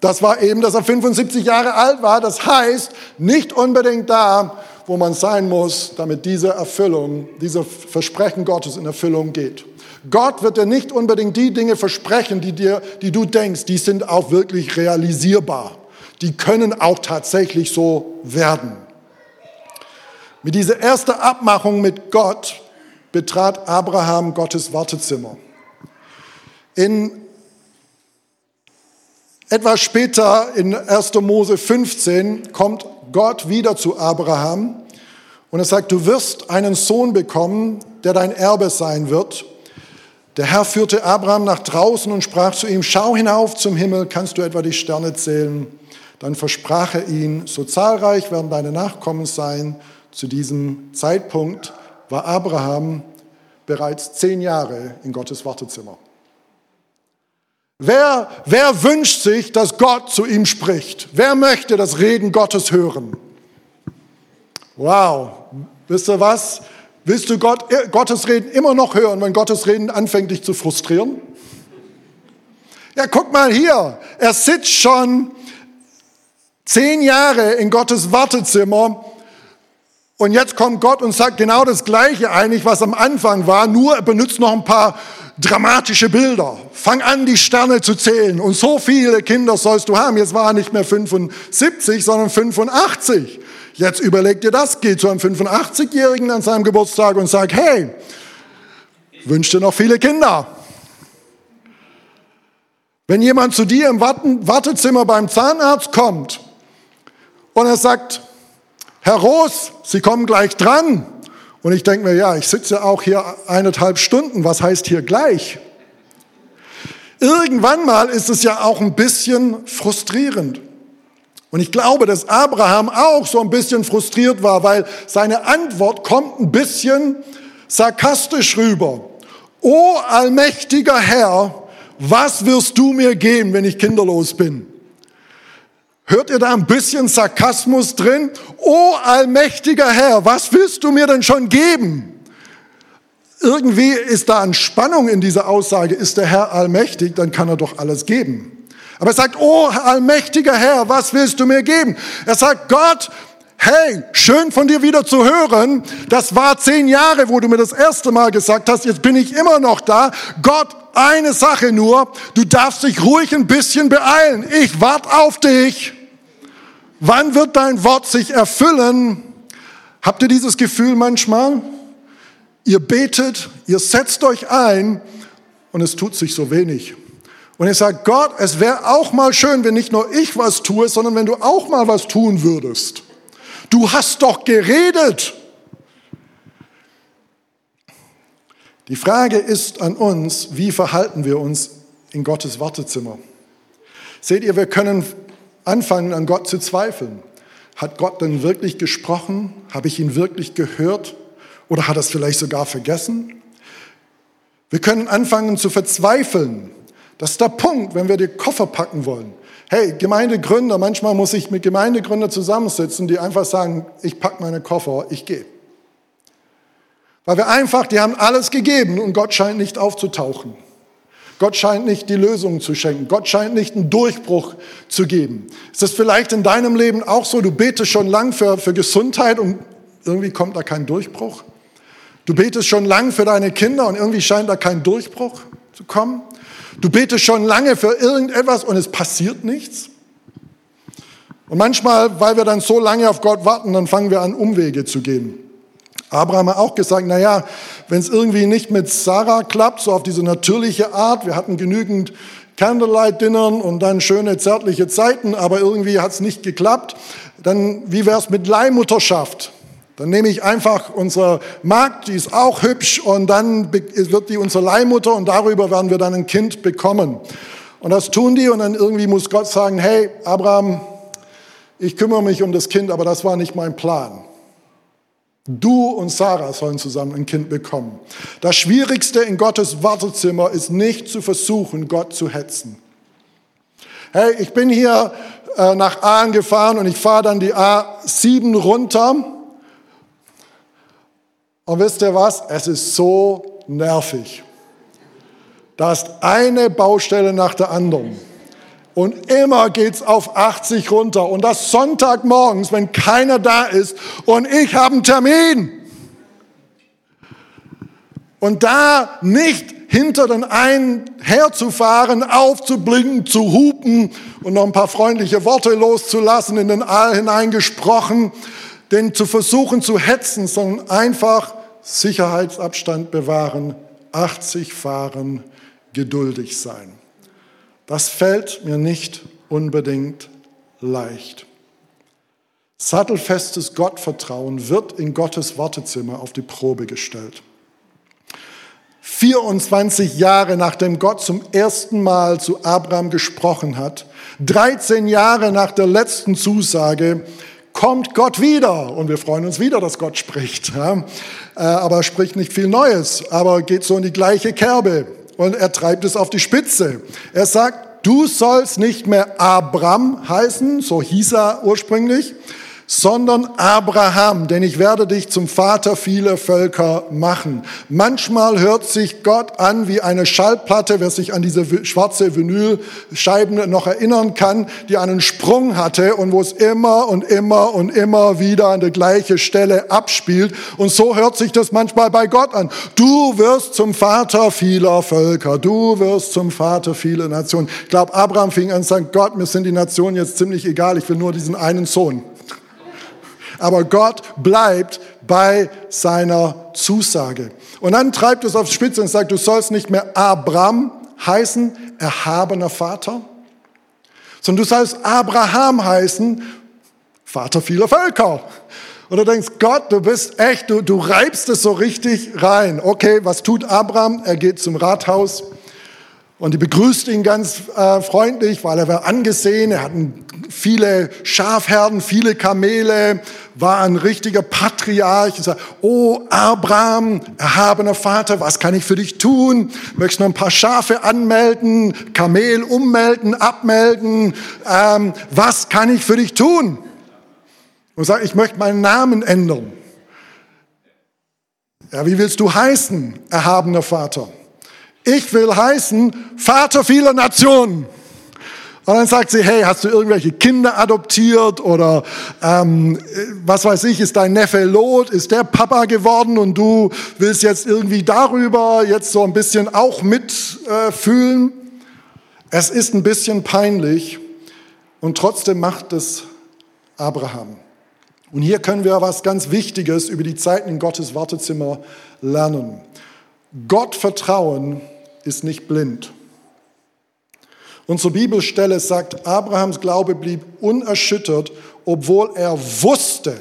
das war eben, dass er 75 Jahre alt war. Das heißt, nicht unbedingt da, wo man sein muss, damit diese Erfüllung, diese Versprechen Gottes in Erfüllung geht. Gott wird dir nicht unbedingt die Dinge versprechen, die, dir, die du denkst, die sind auch wirklich realisierbar. Die können auch tatsächlich so werden. Mit dieser ersten Abmachung mit Gott betrat Abraham Gottes Wartezimmer. In etwas später in 1. Mose 15 kommt Gott wieder zu Abraham und er sagt, du wirst einen Sohn bekommen, der dein Erbe sein wird. Der Herr führte Abraham nach draußen und sprach zu ihm, schau hinauf zum Himmel, kannst du etwa die Sterne zählen? Dann versprach er ihn, so zahlreich werden deine Nachkommen sein. Zu diesem Zeitpunkt war Abraham bereits zehn Jahre in Gottes Wartezimmer. Wer, wer wünscht sich, dass Gott zu ihm spricht? Wer möchte das Reden Gottes hören? Wow, wisst ihr was? Willst du Gott, Gottes Reden immer noch hören, wenn Gottes Reden anfängt, dich zu frustrieren? Ja, guck mal hier. Er sitzt schon zehn Jahre in Gottes Wartezimmer und jetzt kommt Gott und sagt genau das Gleiche eigentlich, was am Anfang war, nur er benutzt noch ein paar dramatische Bilder. Fang an, die Sterne zu zählen und so viele Kinder sollst du haben. Jetzt war er nicht mehr 75, sondern 85. Jetzt überleg dir das, geh zu einem 85-Jährigen an seinem Geburtstag und sag, hey, wünsch dir noch viele Kinder. Wenn jemand zu dir im Wartezimmer beim Zahnarzt kommt und er sagt, Herr Roos, Sie kommen gleich dran. Und ich denke mir, ja, ich sitze auch hier eineinhalb Stunden. Was heißt hier gleich? Irgendwann mal ist es ja auch ein bisschen frustrierend. Und ich glaube, dass Abraham auch so ein bisschen frustriert war, weil seine Antwort kommt ein bisschen sarkastisch rüber. O allmächtiger Herr, was wirst du mir geben, wenn ich kinderlos bin? Hört ihr da ein bisschen Sarkasmus drin? O allmächtiger Herr, was willst du mir denn schon geben? Irgendwie ist da eine Spannung in dieser Aussage. Ist der Herr allmächtig, dann kann er doch alles geben. Aber er sagt, oh allmächtiger Herr, was willst du mir geben? Er sagt, Gott, hey, schön von dir wieder zu hören. Das war zehn Jahre, wo du mir das erste Mal gesagt hast, jetzt bin ich immer noch da. Gott, eine Sache nur, du darfst dich ruhig ein bisschen beeilen. Ich warte auf dich. Wann wird dein Wort sich erfüllen? Habt ihr dieses Gefühl manchmal? Ihr betet, ihr setzt euch ein und es tut sich so wenig. Und ihr sagt, Gott, es wäre auch mal schön, wenn nicht nur ich was tue, sondern wenn du auch mal was tun würdest. Du hast doch geredet. Die Frage ist an uns, wie verhalten wir uns in Gottes Wartezimmer? Seht ihr, wir können anfangen an Gott zu zweifeln. Hat Gott denn wirklich gesprochen? Habe ich ihn wirklich gehört? Oder hat er es vielleicht sogar vergessen? Wir können anfangen zu verzweifeln. Das ist der Punkt, wenn wir die Koffer packen wollen. Hey, Gemeindegründer, manchmal muss ich mit Gemeindegründern zusammensitzen, die einfach sagen, ich packe meine Koffer, ich gehe. Weil wir einfach, die haben alles gegeben und Gott scheint nicht aufzutauchen. Gott scheint nicht die Lösung zu schenken. Gott scheint nicht einen Durchbruch zu geben. Ist das vielleicht in deinem Leben auch so? Du betest schon lang für, für Gesundheit und irgendwie kommt da kein Durchbruch. Du betest schon lang für deine Kinder und irgendwie scheint da kein Durchbruch zu kommen. Du betest schon lange für irgendetwas und es passiert nichts. Und manchmal, weil wir dann so lange auf Gott warten, dann fangen wir an, Umwege zu gehen. Abraham hat auch gesagt, na ja, wenn es irgendwie nicht mit Sarah klappt, so auf diese natürliche Art, wir hatten genügend Candlelight-Dinnern und dann schöne zärtliche Zeiten, aber irgendwie hat es nicht geklappt, dann wie wäre es mit Leihmutterschaft? Dann nehme ich einfach unsere Magd, die ist auch hübsch und dann wird die unsere Leihmutter und darüber werden wir dann ein Kind bekommen. Und das tun die und dann irgendwie muss Gott sagen, hey Abraham, ich kümmere mich um das Kind, aber das war nicht mein Plan. Du und Sarah sollen zusammen ein Kind bekommen. Das Schwierigste in Gottes Wartezimmer ist nicht zu versuchen, Gott zu hetzen. Hey, ich bin hier äh, nach Aalen gefahren und ich fahre dann die A7 runter. Und wisst ihr was? Es ist so nervig. Da ist eine Baustelle nach der anderen. Und immer geht's auf 80 runter. Und das Sonntagmorgens, wenn keiner da ist und ich habe einen Termin. Und da nicht hinter den einen herzufahren, aufzublinken, zu hupen und noch ein paar freundliche Worte loszulassen, in den All hineingesprochen, den zu versuchen zu hetzen, sondern einfach Sicherheitsabstand bewahren, 80 fahren, geduldig sein. Das fällt mir nicht unbedingt leicht. Sattelfestes Gottvertrauen wird in Gottes Wartezimmer auf die Probe gestellt. 24 Jahre nachdem Gott zum ersten Mal zu Abraham gesprochen hat, 13 Jahre nach der letzten Zusage, kommt Gott wieder. Und wir freuen uns wieder, dass Gott spricht. Ja? Äh, aber er spricht nicht viel Neues, aber geht so in die gleiche Kerbe. Und er treibt es auf die Spitze. Er sagt, du sollst nicht mehr Abram heißen, so hieß er ursprünglich, sondern Abraham, denn ich werde dich zum Vater vieler Völker machen. Manchmal hört sich Gott an wie eine Schallplatte, wer sich an diese schwarze Vinylscheiben noch erinnern kann, die einen Sprung hatte und wo es immer und immer und immer wieder an der gleichen Stelle abspielt. Und so hört sich das manchmal bei Gott an. Du wirst zum Vater vieler Völker, du wirst zum Vater vieler Nationen. Ich glaube, Abraham fing an und sagt, Gott, mir sind die Nationen jetzt ziemlich egal, ich will nur diesen einen Sohn. Aber Gott bleibt bei seiner Zusage. Und dann treibt es aufs Spitze und sagt, du sollst nicht mehr Abram heißen, erhabener Vater, sondern du sollst Abraham heißen, Vater vieler Völker. Und du denkst, Gott, du bist echt, du, du reibst es so richtig rein. Okay, was tut Abraham? Er geht zum Rathaus und die begrüßt ihn ganz äh, freundlich, weil er war angesehen, er hat viele Schafherden, viele Kamele, war ein richtiger Patriarch. Und sagt, oh Abraham, erhabener Vater, was kann ich für dich tun? Möchtest du noch ein paar Schafe anmelden, Kamel ummelden, abmelden? Ähm, was kann ich für dich tun? Und sagt, ich möchte meinen Namen ändern. Ja, wie willst du heißen, erhabener Vater? Ich will heißen Vater vieler Nationen. Und dann sagt sie, hey, hast du irgendwelche Kinder adoptiert oder ähm, was weiß ich, ist dein Neffe Lot, ist der Papa geworden und du willst jetzt irgendwie darüber jetzt so ein bisschen auch mitfühlen? Äh, es ist ein bisschen peinlich und trotzdem macht es Abraham. Und hier können wir was ganz Wichtiges über die Zeiten in Gottes Wartezimmer lernen. Gott vertrauen ist nicht blind. Unsere Bibelstelle sagt, Abrahams Glaube blieb unerschüttert, obwohl er wusste,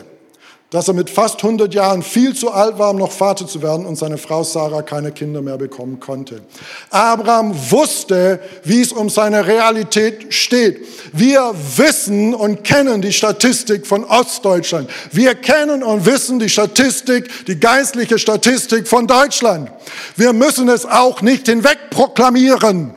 dass er mit fast 100 Jahren viel zu alt war, um noch Vater zu werden und seine Frau Sarah keine Kinder mehr bekommen konnte. Abraham wusste, wie es um seine Realität steht. Wir wissen und kennen die Statistik von Ostdeutschland. Wir kennen und wissen die Statistik, die geistliche Statistik von Deutschland. Wir müssen es auch nicht hinweg proklamieren.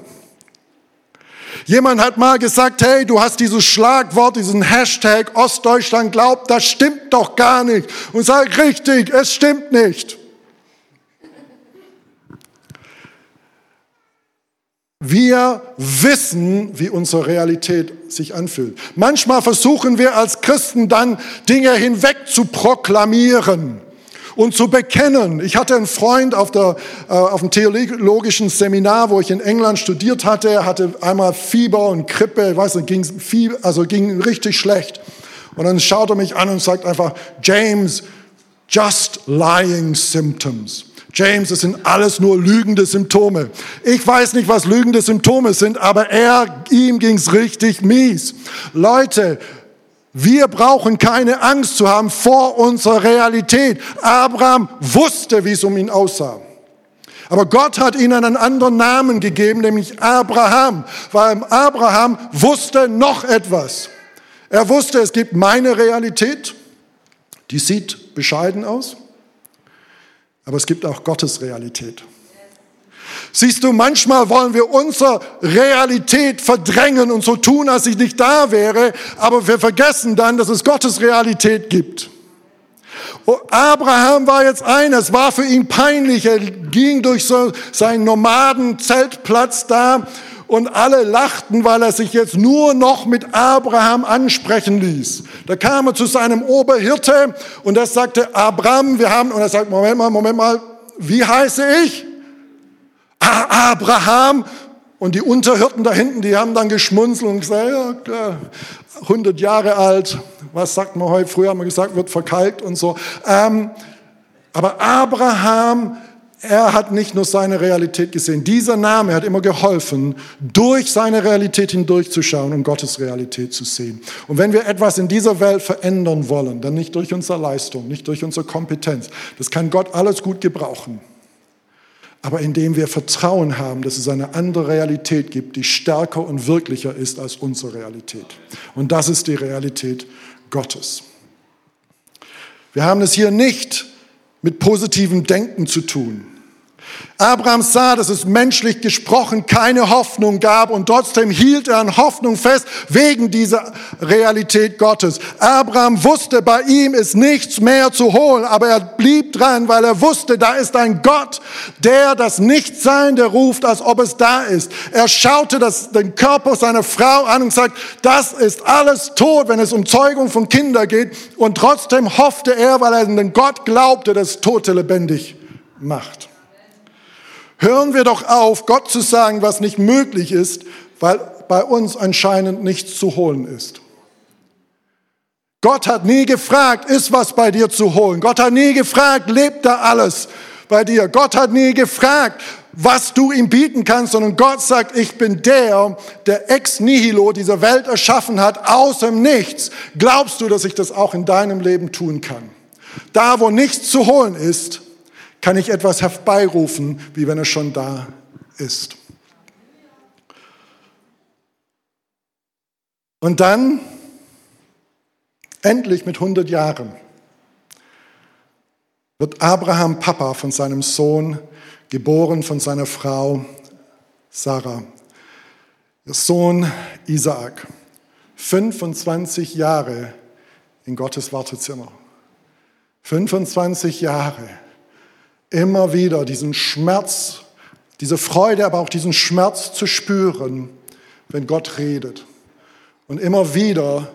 Jemand hat mal gesagt, hey, du hast dieses Schlagwort, diesen Hashtag Ostdeutschland glaubt, das stimmt doch gar nicht. Und sag richtig, es stimmt nicht. Wir wissen, wie unsere Realität sich anfühlt. Manchmal versuchen wir als Christen dann Dinge hinweg zu proklamieren und zu bekennen. Ich hatte einen Freund auf, der, äh, auf dem theologischen Seminar, wo ich in England studiert hatte. Er hatte einmal Fieber und Krippe, ich weiß nicht, ging, Fieber, also ging richtig schlecht. Und dann schaut er mich an und sagt einfach, James, just lying symptoms. James, es sind alles nur lügende Symptome. Ich weiß nicht, was lügende Symptome sind, aber er, ihm ging's richtig mies. Leute, wir brauchen keine Angst zu haben vor unserer Realität. Abraham wusste, wie es um ihn aussah. Aber Gott hat ihnen einen anderen Namen gegeben, nämlich Abraham, weil Abraham wusste noch etwas. Er wusste, es gibt meine Realität, die sieht bescheiden aus, aber es gibt auch Gottes Realität. Siehst du, manchmal wollen wir unsere Realität verdrängen und so tun, als sie nicht da wäre, aber wir vergessen dann, dass es Gottes Realität gibt. Oh, Abraham war jetzt ein, es war für ihn peinlich, er ging durch so seinen Nomadenzeltplatz da und alle lachten, weil er sich jetzt nur noch mit Abraham ansprechen ließ. Da kam er zu seinem Oberhirte und er sagte, Abraham, wir haben, und er sagt, Moment mal, Moment mal, wie heiße ich? Abraham. Und die Unterhirten da hinten, die haben dann geschmunzelt und gesagt, ja klar, 100 Jahre alt, was sagt man heute, früher haben wir gesagt, wird verkalkt und so. Ähm, aber Abraham, er hat nicht nur seine Realität gesehen. Dieser Name hat immer geholfen, durch seine Realität hindurchzuschauen und Gottes Realität zu sehen. Und wenn wir etwas in dieser Welt verändern wollen, dann nicht durch unsere Leistung, nicht durch unsere Kompetenz. Das kann Gott alles gut gebrauchen. Aber indem wir Vertrauen haben, dass es eine andere Realität gibt, die stärker und wirklicher ist als unsere Realität. Und das ist die Realität Gottes. Wir haben es hier nicht mit positivem Denken zu tun. Abraham sah, dass es menschlich gesprochen keine Hoffnung gab und trotzdem hielt er an Hoffnung fest wegen dieser Realität Gottes. Abraham wusste, bei ihm ist nichts mehr zu holen, aber er blieb dran, weil er wusste, da ist ein Gott, der das Nichtseinende ruft, als ob es da ist. Er schaute das, den Körper seiner Frau an und sagt, das ist alles tot, wenn es um Zeugung von Kindern geht. Und trotzdem hoffte er, weil er an den Gott glaubte, dass Tote lebendig macht. Hören wir doch auf, Gott zu sagen, was nicht möglich ist, weil bei uns anscheinend nichts zu holen ist. Gott hat nie gefragt, ist was bei dir zu holen. Gott hat nie gefragt, lebt da alles bei dir. Gott hat nie gefragt, was du ihm bieten kannst, sondern Gott sagt, ich bin der, der ex nihilo diese Welt erschaffen hat, aus dem Nichts. Glaubst du, dass ich das auch in deinem Leben tun kann? Da, wo nichts zu holen ist, kann ich etwas herbeirufen, wie wenn es schon da ist. Und dann, endlich mit 100 Jahren, wird Abraham Papa von seinem Sohn, geboren von seiner Frau Sarah. Ihr Sohn Isaak, 25 Jahre in Gottes Wartezimmer. 25 Jahre immer wieder diesen Schmerz, diese Freude, aber auch diesen Schmerz zu spüren, wenn Gott redet. Und immer wieder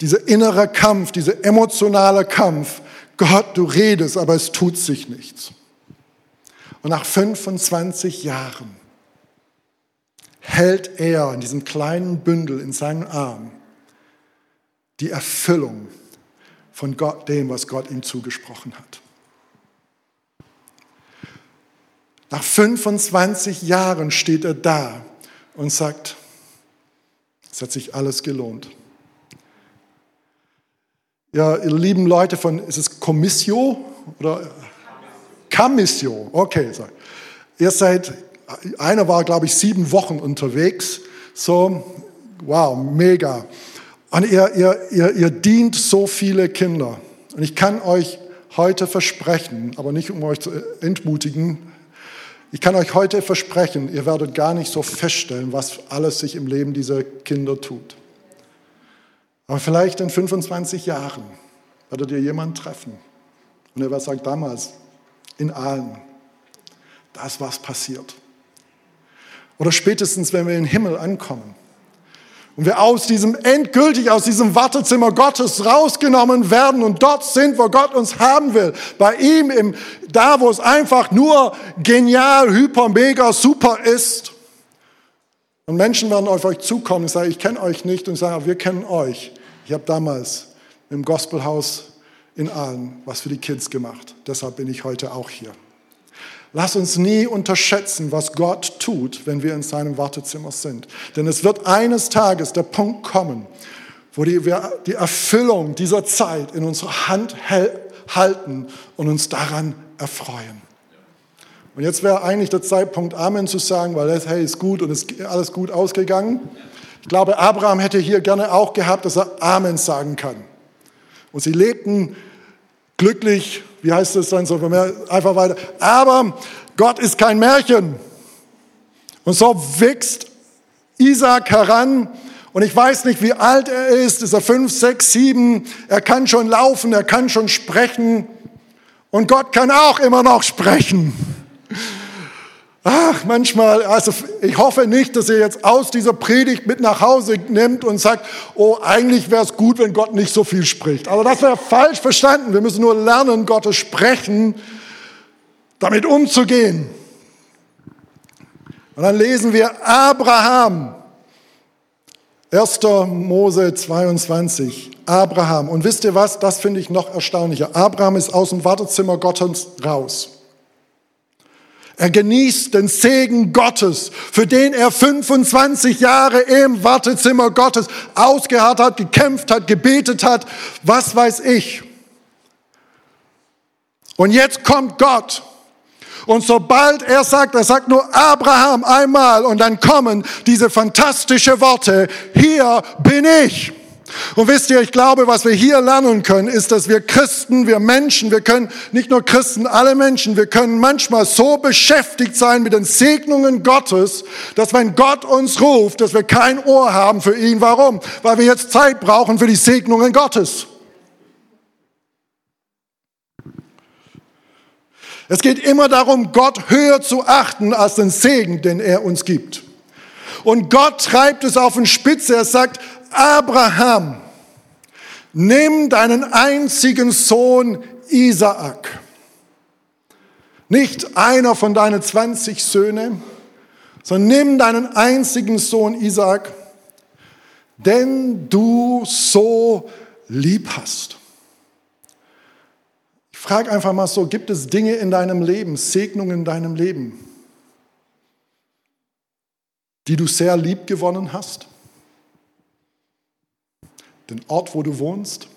dieser innere Kampf, dieser emotionale Kampf, Gott, du redest, aber es tut sich nichts. Und nach 25 Jahren hält er in diesem kleinen Bündel in seinen Arm die Erfüllung von Gott, dem, was Gott ihm zugesprochen hat. Nach 25 Jahren steht er da und sagt, es hat sich alles gelohnt. Ja, ihr lieben Leute von, ist es Commissio oder Camissio? Okay, so. ihr seid, einer war, glaube ich, sieben Wochen unterwegs. So, wow, mega. Und ihr, ihr, ihr, ihr dient so viele Kinder. Und ich kann euch heute versprechen, aber nicht um euch zu entmutigen, ich kann euch heute versprechen, ihr werdet gar nicht so feststellen, was alles sich im Leben dieser Kinder tut. Aber vielleicht in 25 Jahren werdet ihr jemanden treffen. Und er wird sagen, damals in Aalen, da ist was passiert. Oder spätestens, wenn wir im Himmel ankommen und wir aus diesem endgültig aus diesem Wartezimmer Gottes rausgenommen werden und dort sind, wo Gott uns haben will. Bei ihm im, da, wo es einfach nur genial, hyper, mega, super ist. Und Menschen werden auf euch zukommen und sagen, ich kenne euch nicht und sagen, wir kennen euch. Ich habe damals im Gospelhaus in Aalen was für die Kids gemacht. Deshalb bin ich heute auch hier. Lass uns nie unterschätzen, was Gott tut, wenn wir in seinem Wartezimmer sind. Denn es wird eines Tages der Punkt kommen, wo die, wir die Erfüllung dieser Zeit in unserer Hand halten und uns daran erfreuen. Und jetzt wäre eigentlich der Zeitpunkt, Amen zu sagen, weil das, hey, ist gut und ist alles gut ausgegangen. Ich glaube, Abraham hätte hier gerne auch gehabt, dass er Amen sagen kann. Und sie lebten glücklich wie heißt es dann so, einfach weiter. Aber Gott ist kein Märchen. Und so wächst Isaac heran. Und ich weiß nicht, wie alt er ist. Ist er fünf, sechs, sieben? Er kann schon laufen, er kann schon sprechen. Und Gott kann auch immer noch sprechen. Ach, manchmal, also ich hoffe nicht, dass ihr jetzt aus dieser Predigt mit nach Hause nimmt und sagt, oh, eigentlich wäre es gut, wenn Gott nicht so viel spricht. Aber das wäre falsch verstanden. Wir müssen nur lernen, Gottes Sprechen, damit umzugehen. Und dann lesen wir Abraham. 1. Mose 22. Abraham. Und wisst ihr was? Das finde ich noch erstaunlicher. Abraham ist aus dem Wartezimmer Gottes raus. Er genießt den Segen Gottes, für den er 25 Jahre im Wartezimmer Gottes ausgeharrt hat, gekämpft hat, gebetet hat, was weiß ich. Und jetzt kommt Gott Und sobald er sagt, er sagt nur Abraham einmal und dann kommen diese fantastische Worte, hier bin ich. Und wisst ihr, ich glaube, was wir hier lernen können, ist, dass wir Christen, wir Menschen, wir können nicht nur Christen, alle Menschen, wir können manchmal so beschäftigt sein mit den Segnungen Gottes, dass wenn Gott uns ruft, dass wir kein Ohr haben für ihn. Warum? Weil wir jetzt Zeit brauchen für die Segnungen Gottes. Es geht immer darum, Gott höher zu achten als den Segen, den er uns gibt. Und Gott treibt es auf den Spitze. Er sagt, Abraham, nimm deinen einzigen Sohn Isaak. Nicht einer von deinen 20 Söhnen, sondern nimm deinen einzigen Sohn Isaak, denn du so lieb hast. Ich frage einfach mal so, gibt es Dinge in deinem Leben, Segnungen in deinem Leben, die du sehr lieb gewonnen hast? den Ort, wo du wohnst.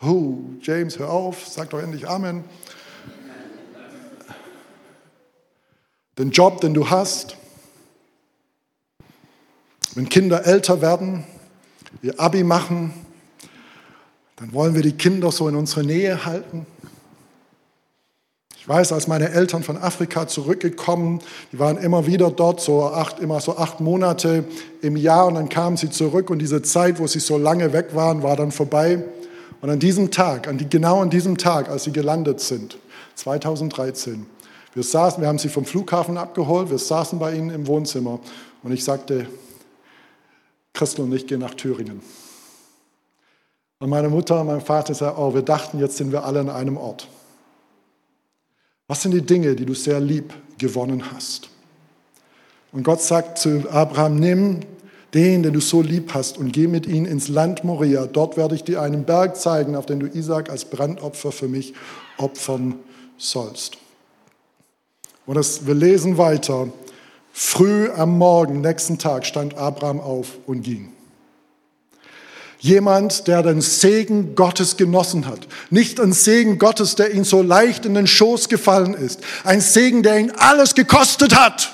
Oh, James, hör auf, sag doch endlich Amen. Den Job, den du hast. Wenn Kinder älter werden, ihr Abi machen, dann wollen wir die Kinder so in unsere Nähe halten. Ich weiß, als meine Eltern von Afrika zurückgekommen, die waren immer wieder dort, so acht, immer so acht Monate im Jahr und dann kamen sie zurück und diese Zeit, wo sie so lange weg waren, war dann vorbei. Und an diesem Tag, an die, genau an diesem Tag, als sie gelandet sind, 2013, wir saßen, wir haben sie vom Flughafen abgeholt, wir saßen bei ihnen im Wohnzimmer und ich sagte, Christel und ich gehen nach Thüringen. Und meine Mutter und mein Vater sagten, oh, wir dachten, jetzt sind wir alle an einem Ort. Was sind die Dinge, die du sehr lieb gewonnen hast? Und Gott sagt zu Abraham, nimm den, den du so lieb hast, und geh mit ihm ins Land Moria. Dort werde ich dir einen Berg zeigen, auf den du Isaac als Brandopfer für mich opfern sollst. Und das, wir lesen weiter. Früh am Morgen, nächsten Tag, stand Abraham auf und ging. Jemand, der den Segen Gottes genossen hat. Nicht ein Segen Gottes, der ihn so leicht in den Schoß gefallen ist. Ein Segen, der ihn alles gekostet hat.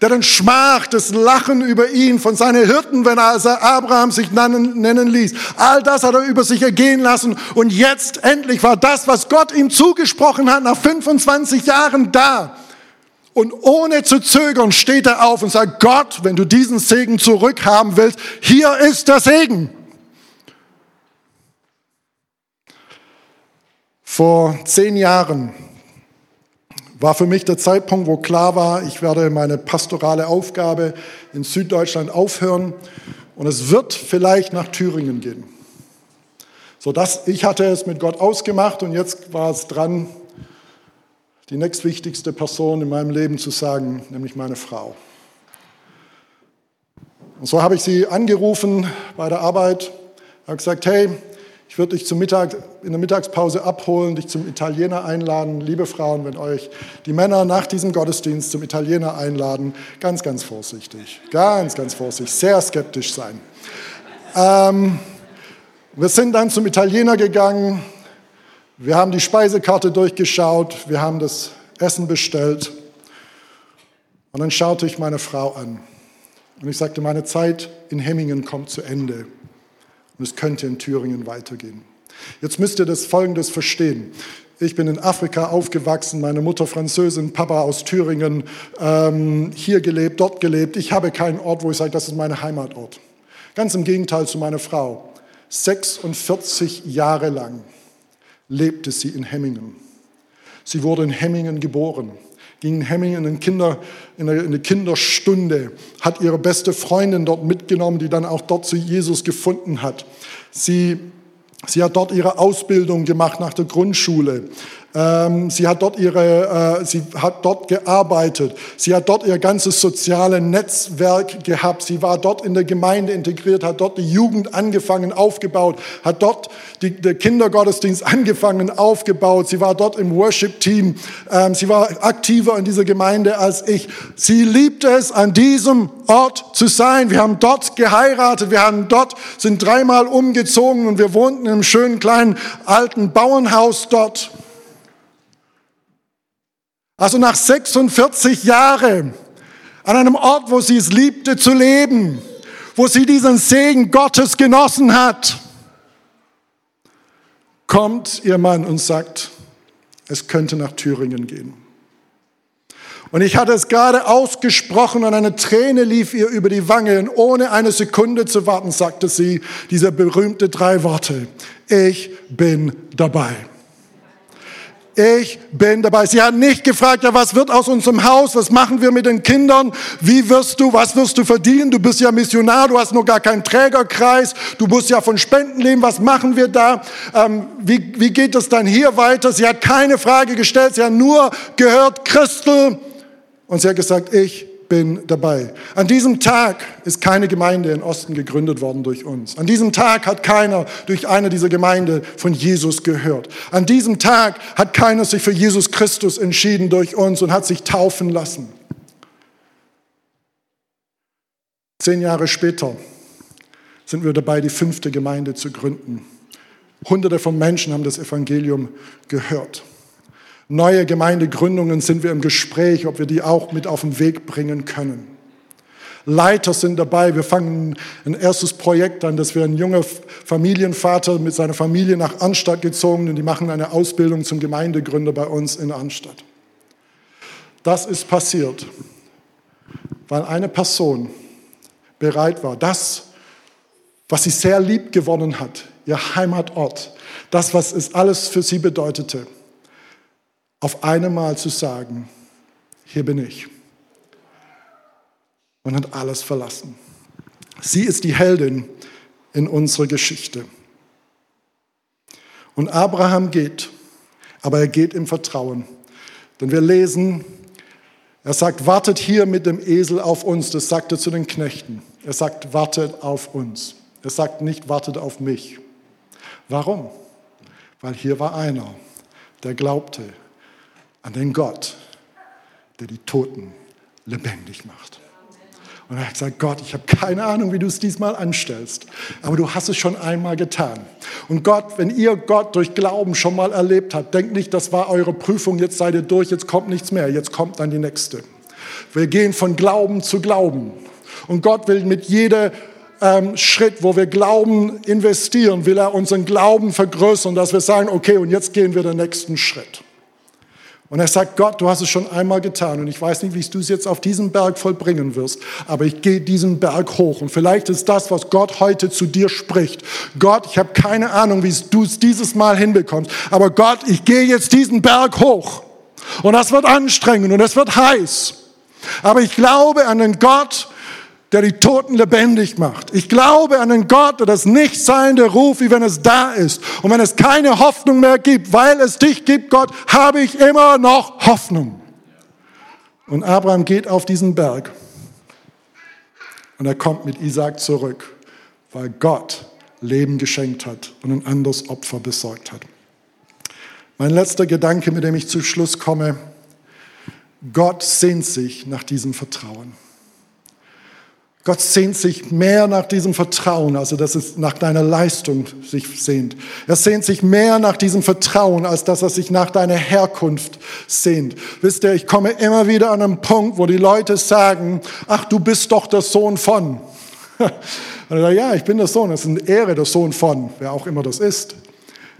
Der den Schmach, das Lachen über ihn von seinen Hirten, wenn er Abraham sich nennen ließ. All das hat er über sich ergehen lassen. Und jetzt endlich war das, was Gott ihm zugesprochen hat, nach 25 Jahren da. Und ohne zu zögern steht er auf und sagt, Gott, wenn du diesen Segen zurückhaben willst, hier ist der Segen. Vor zehn Jahren war für mich der Zeitpunkt, wo klar war, ich werde meine pastorale Aufgabe in Süddeutschland aufhören und es wird vielleicht nach Thüringen gehen. So dass ich hatte es mit Gott ausgemacht und jetzt war es dran, die nächstwichtigste Person in meinem Leben zu sagen, nämlich meine Frau. Und so habe ich sie angerufen bei der Arbeit, habe gesagt, hey, ich würde dich zum Mittag, in der Mittagspause abholen, dich zum Italiener einladen. Liebe Frauen, wenn euch die Männer nach diesem Gottesdienst zum Italiener einladen, ganz, ganz vorsichtig. Ganz, ganz vorsichtig. Sehr skeptisch sein. Ähm, wir sind dann zum Italiener gegangen. Wir haben die Speisekarte durchgeschaut. Wir haben das Essen bestellt. Und dann schaute ich meine Frau an. Und ich sagte, meine Zeit in Hemmingen kommt zu Ende. Und es könnte in Thüringen weitergehen. Jetzt müsst ihr das Folgendes verstehen. Ich bin in Afrika aufgewachsen, meine Mutter Französin, Papa aus Thüringen, ähm, hier gelebt, dort gelebt. Ich habe keinen Ort, wo ich sage, das ist mein Heimatort. Ganz im Gegenteil zu meiner Frau. 46 Jahre lang lebte sie in Hemmingen. Sie wurde in Hemmingen geboren ging Hemming in, Kinder, in, eine, Kinderstunde, hat ihre beste Freundin dort mitgenommen, die dann auch dort zu Jesus gefunden hat. Sie, sie hat dort ihre Ausbildung gemacht nach der Grundschule. Ähm, sie hat dort ihre, äh, sie hat dort gearbeitet. Sie hat dort ihr ganzes soziale Netzwerk gehabt. Sie war dort in der Gemeinde integriert, hat dort die Jugend angefangen, aufgebaut, hat dort die, der Kindergottesdienst angefangen, aufgebaut. Sie war dort im Worship-Team. Ähm, sie war aktiver in dieser Gemeinde als ich. Sie liebte es, an diesem Ort zu sein. Wir haben dort geheiratet. Wir haben dort, sind dreimal umgezogen und wir wohnten einem schönen kleinen alten Bauernhaus dort. Also nach 46 Jahren an einem Ort, wo sie es liebte zu leben, wo sie diesen Segen Gottes genossen hat, kommt ihr Mann und sagt, es könnte nach Thüringen gehen. Und ich hatte es gerade ausgesprochen und eine Träne lief ihr über die Wange und ohne eine Sekunde zu warten sagte sie diese berühmte drei Worte. Ich bin dabei. Ich bin dabei. Sie hat nicht gefragt, ja, was wird aus unserem Haus? Was machen wir mit den Kindern? Wie wirst du, was wirst du verdienen? Du bist ja Missionar, du hast noch gar keinen Trägerkreis. Du musst ja von Spenden leben. Was machen wir da? Ähm, wie, wie geht es dann hier weiter? Sie hat keine Frage gestellt. Sie hat nur gehört, Christel. Und sie hat gesagt, ich bin dabei. An diesem Tag ist keine Gemeinde in Osten gegründet worden durch uns. An diesem Tag hat keiner durch eine dieser Gemeinde von Jesus gehört. An diesem Tag hat keiner sich für Jesus Christus entschieden durch uns und hat sich taufen lassen. Zehn Jahre später sind wir dabei, die fünfte Gemeinde zu gründen. Hunderte von Menschen haben das Evangelium gehört. Neue Gemeindegründungen sind wir im Gespräch, ob wir die auch mit auf den Weg bringen können. Leiter sind dabei. Wir fangen ein erstes Projekt an, dass wir ein junger Familienvater mit seiner Familie nach Anstatt gezogen und die machen eine Ausbildung zum Gemeindegründer bei uns in Anstatt. Das ist passiert, weil eine Person bereit war, das, was sie sehr lieb gewonnen hat, ihr Heimatort, das, was es alles für sie bedeutete, auf einmal zu sagen, hier bin ich. Und hat alles verlassen. Sie ist die Heldin in unserer Geschichte. Und Abraham geht, aber er geht im Vertrauen. Denn wir lesen, er sagt, wartet hier mit dem Esel auf uns. Das sagt er zu den Knechten. Er sagt, wartet auf uns. Er sagt nicht, wartet auf mich. Warum? Weil hier war einer, der glaubte, an den Gott, der die Toten lebendig macht. Und er hat gesagt, Gott, ich habe keine Ahnung, wie du es diesmal anstellst, aber du hast es schon einmal getan. Und Gott, wenn ihr Gott durch Glauben schon mal erlebt habt, denkt nicht, das war eure Prüfung, jetzt seid ihr durch, jetzt kommt nichts mehr, jetzt kommt dann die nächste. Wir gehen von Glauben zu Glauben. Und Gott will mit jedem ähm, Schritt, wo wir Glauben investieren, will er unseren Glauben vergrößern, dass wir sagen, okay, und jetzt gehen wir den nächsten Schritt. Und er sagt, Gott, du hast es schon einmal getan und ich weiß nicht, wie du es jetzt auf diesem Berg vollbringen wirst, aber ich gehe diesen Berg hoch und vielleicht ist das, was Gott heute zu dir spricht. Gott, ich habe keine Ahnung, wie du es dieses Mal hinbekommst, aber Gott, ich gehe jetzt diesen Berg hoch und das wird anstrengend und es wird heiß. Aber ich glaube an den Gott, der die Toten lebendig macht. Ich glaube an den Gott, der das Nichtseinende ruft, wie wenn es da ist. Und wenn es keine Hoffnung mehr gibt, weil es dich gibt, Gott, habe ich immer noch Hoffnung. Und Abraham geht auf diesen Berg und er kommt mit Isaac zurück, weil Gott Leben geschenkt hat und ein anderes Opfer besorgt hat. Mein letzter Gedanke, mit dem ich zu Schluss komme, Gott sehnt sich nach diesem Vertrauen. Gott sehnt sich mehr nach diesem Vertrauen, also dass es nach deiner Leistung sich sehnt. Er sehnt sich mehr nach diesem Vertrauen, als dass er sich nach deiner Herkunft sehnt. Wisst ihr, ich komme immer wieder an einen Punkt, wo die Leute sagen, ach, du bist doch der Sohn von. ja, ich bin der Sohn, es ist eine Ehre, der Sohn von, wer auch immer das ist.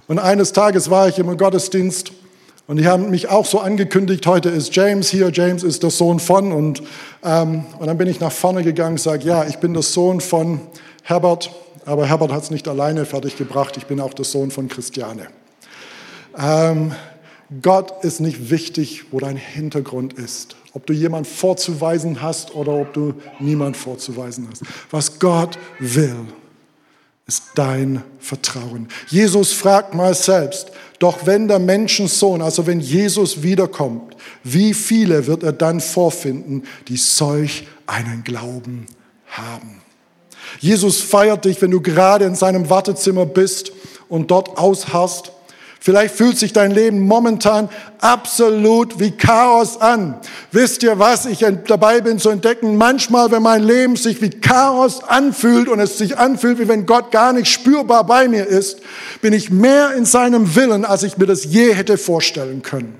Und eines Tages war ich im Gottesdienst und die haben mich auch so angekündigt, heute ist James hier, James ist der Sohn von. Und, ähm, und dann bin ich nach vorne gegangen und sage, ja, ich bin der Sohn von Herbert, aber Herbert hat es nicht alleine fertiggebracht, ich bin auch der Sohn von Christiane. Ähm, Gott ist nicht wichtig, wo dein Hintergrund ist. Ob du jemand vorzuweisen hast oder ob du niemand vorzuweisen hast. Was Gott will, ist dein Vertrauen. Jesus fragt mal selbst, doch wenn der Menschensohn, also wenn Jesus wiederkommt, wie viele wird er dann vorfinden, die solch einen Glauben haben? Jesus feiert dich, wenn du gerade in seinem Wartezimmer bist und dort ausharrst Vielleicht fühlt sich dein Leben momentan absolut wie Chaos an. Wisst ihr was? Ich dabei bin zu entdecken, manchmal, wenn mein Leben sich wie Chaos anfühlt und es sich anfühlt, wie wenn Gott gar nicht spürbar bei mir ist, bin ich mehr in seinem Willen, als ich mir das je hätte vorstellen können.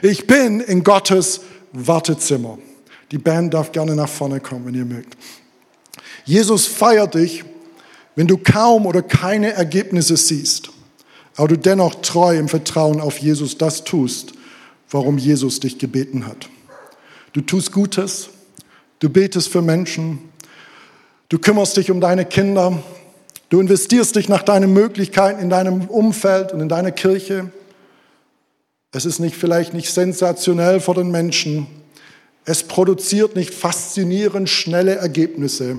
Ich bin in Gottes Wartezimmer. Die Band darf gerne nach vorne kommen, wenn ihr mögt. Jesus feiert dich, wenn du kaum oder keine Ergebnisse siehst, aber du dennoch treu im Vertrauen auf Jesus das tust, warum Jesus dich gebeten hat. Du tust Gutes, du betest für Menschen, du kümmerst dich um deine Kinder, du investierst dich nach deinen Möglichkeiten in deinem Umfeld und in deiner Kirche. Es ist nicht vielleicht nicht sensationell vor den Menschen, es produziert nicht faszinierend schnelle Ergebnisse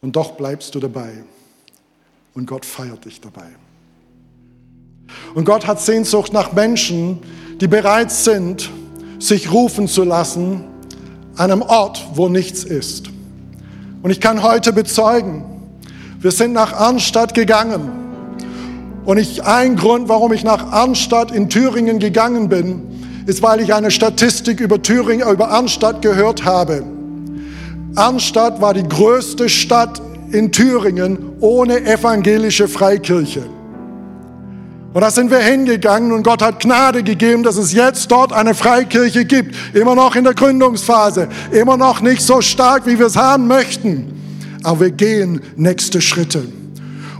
und doch bleibst du dabei und Gott feiert dich dabei. Und Gott hat Sehnsucht nach Menschen, die bereit sind, sich rufen zu lassen an einem Ort, wo nichts ist. Und ich kann heute bezeugen, wir sind nach Arnstadt gegangen. Und ich, ein Grund, warum ich nach Arnstadt in Thüringen gegangen bin, ist, weil ich eine Statistik über Thüringen, über Arnstadt gehört habe. Arnstadt war die größte Stadt in Thüringen ohne evangelische Freikirche. Und da sind wir hingegangen und Gott hat Gnade gegeben, dass es jetzt dort eine Freikirche gibt. Immer noch in der Gründungsphase. Immer noch nicht so stark, wie wir es haben möchten. Aber wir gehen nächste Schritte.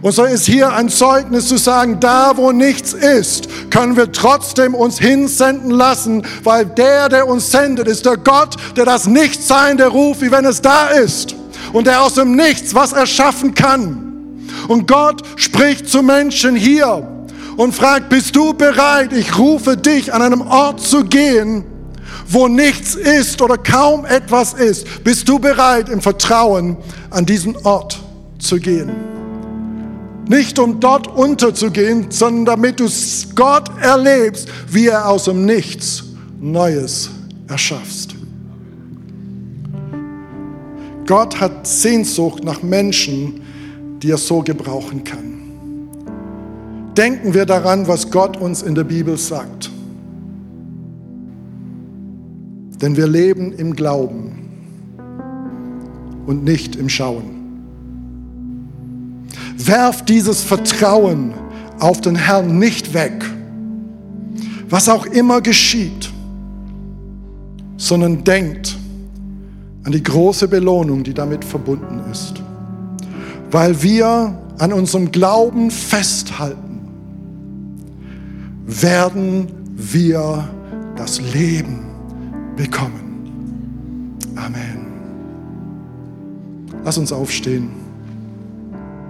Und so ist hier ein Zeugnis zu sagen, da wo nichts ist, können wir trotzdem uns hinsenden lassen, weil der, der uns sendet, ist der Gott, der das Nichtseinende ruft, wie wenn es da ist. Und der aus dem Nichts was erschaffen kann. Und Gott spricht zu Menschen hier und fragt, bist du bereit? Ich rufe dich an einem Ort zu gehen, wo nichts ist oder kaum etwas ist. Bist du bereit, im Vertrauen an diesen Ort zu gehen? Nicht um dort unterzugehen, sondern damit du Gott erlebst, wie er aus dem Nichts Neues erschaffst. Gott hat Sehnsucht nach Menschen, die er so gebrauchen kann denken wir daran, was Gott uns in der Bibel sagt. Denn wir leben im Glauben und nicht im Schauen. Werf dieses Vertrauen auf den Herrn nicht weg, was auch immer geschieht, sondern denkt an die große Belohnung, die damit verbunden ist. Weil wir an unserem Glauben festhalten werden wir das Leben bekommen. Amen. Lass uns aufstehen.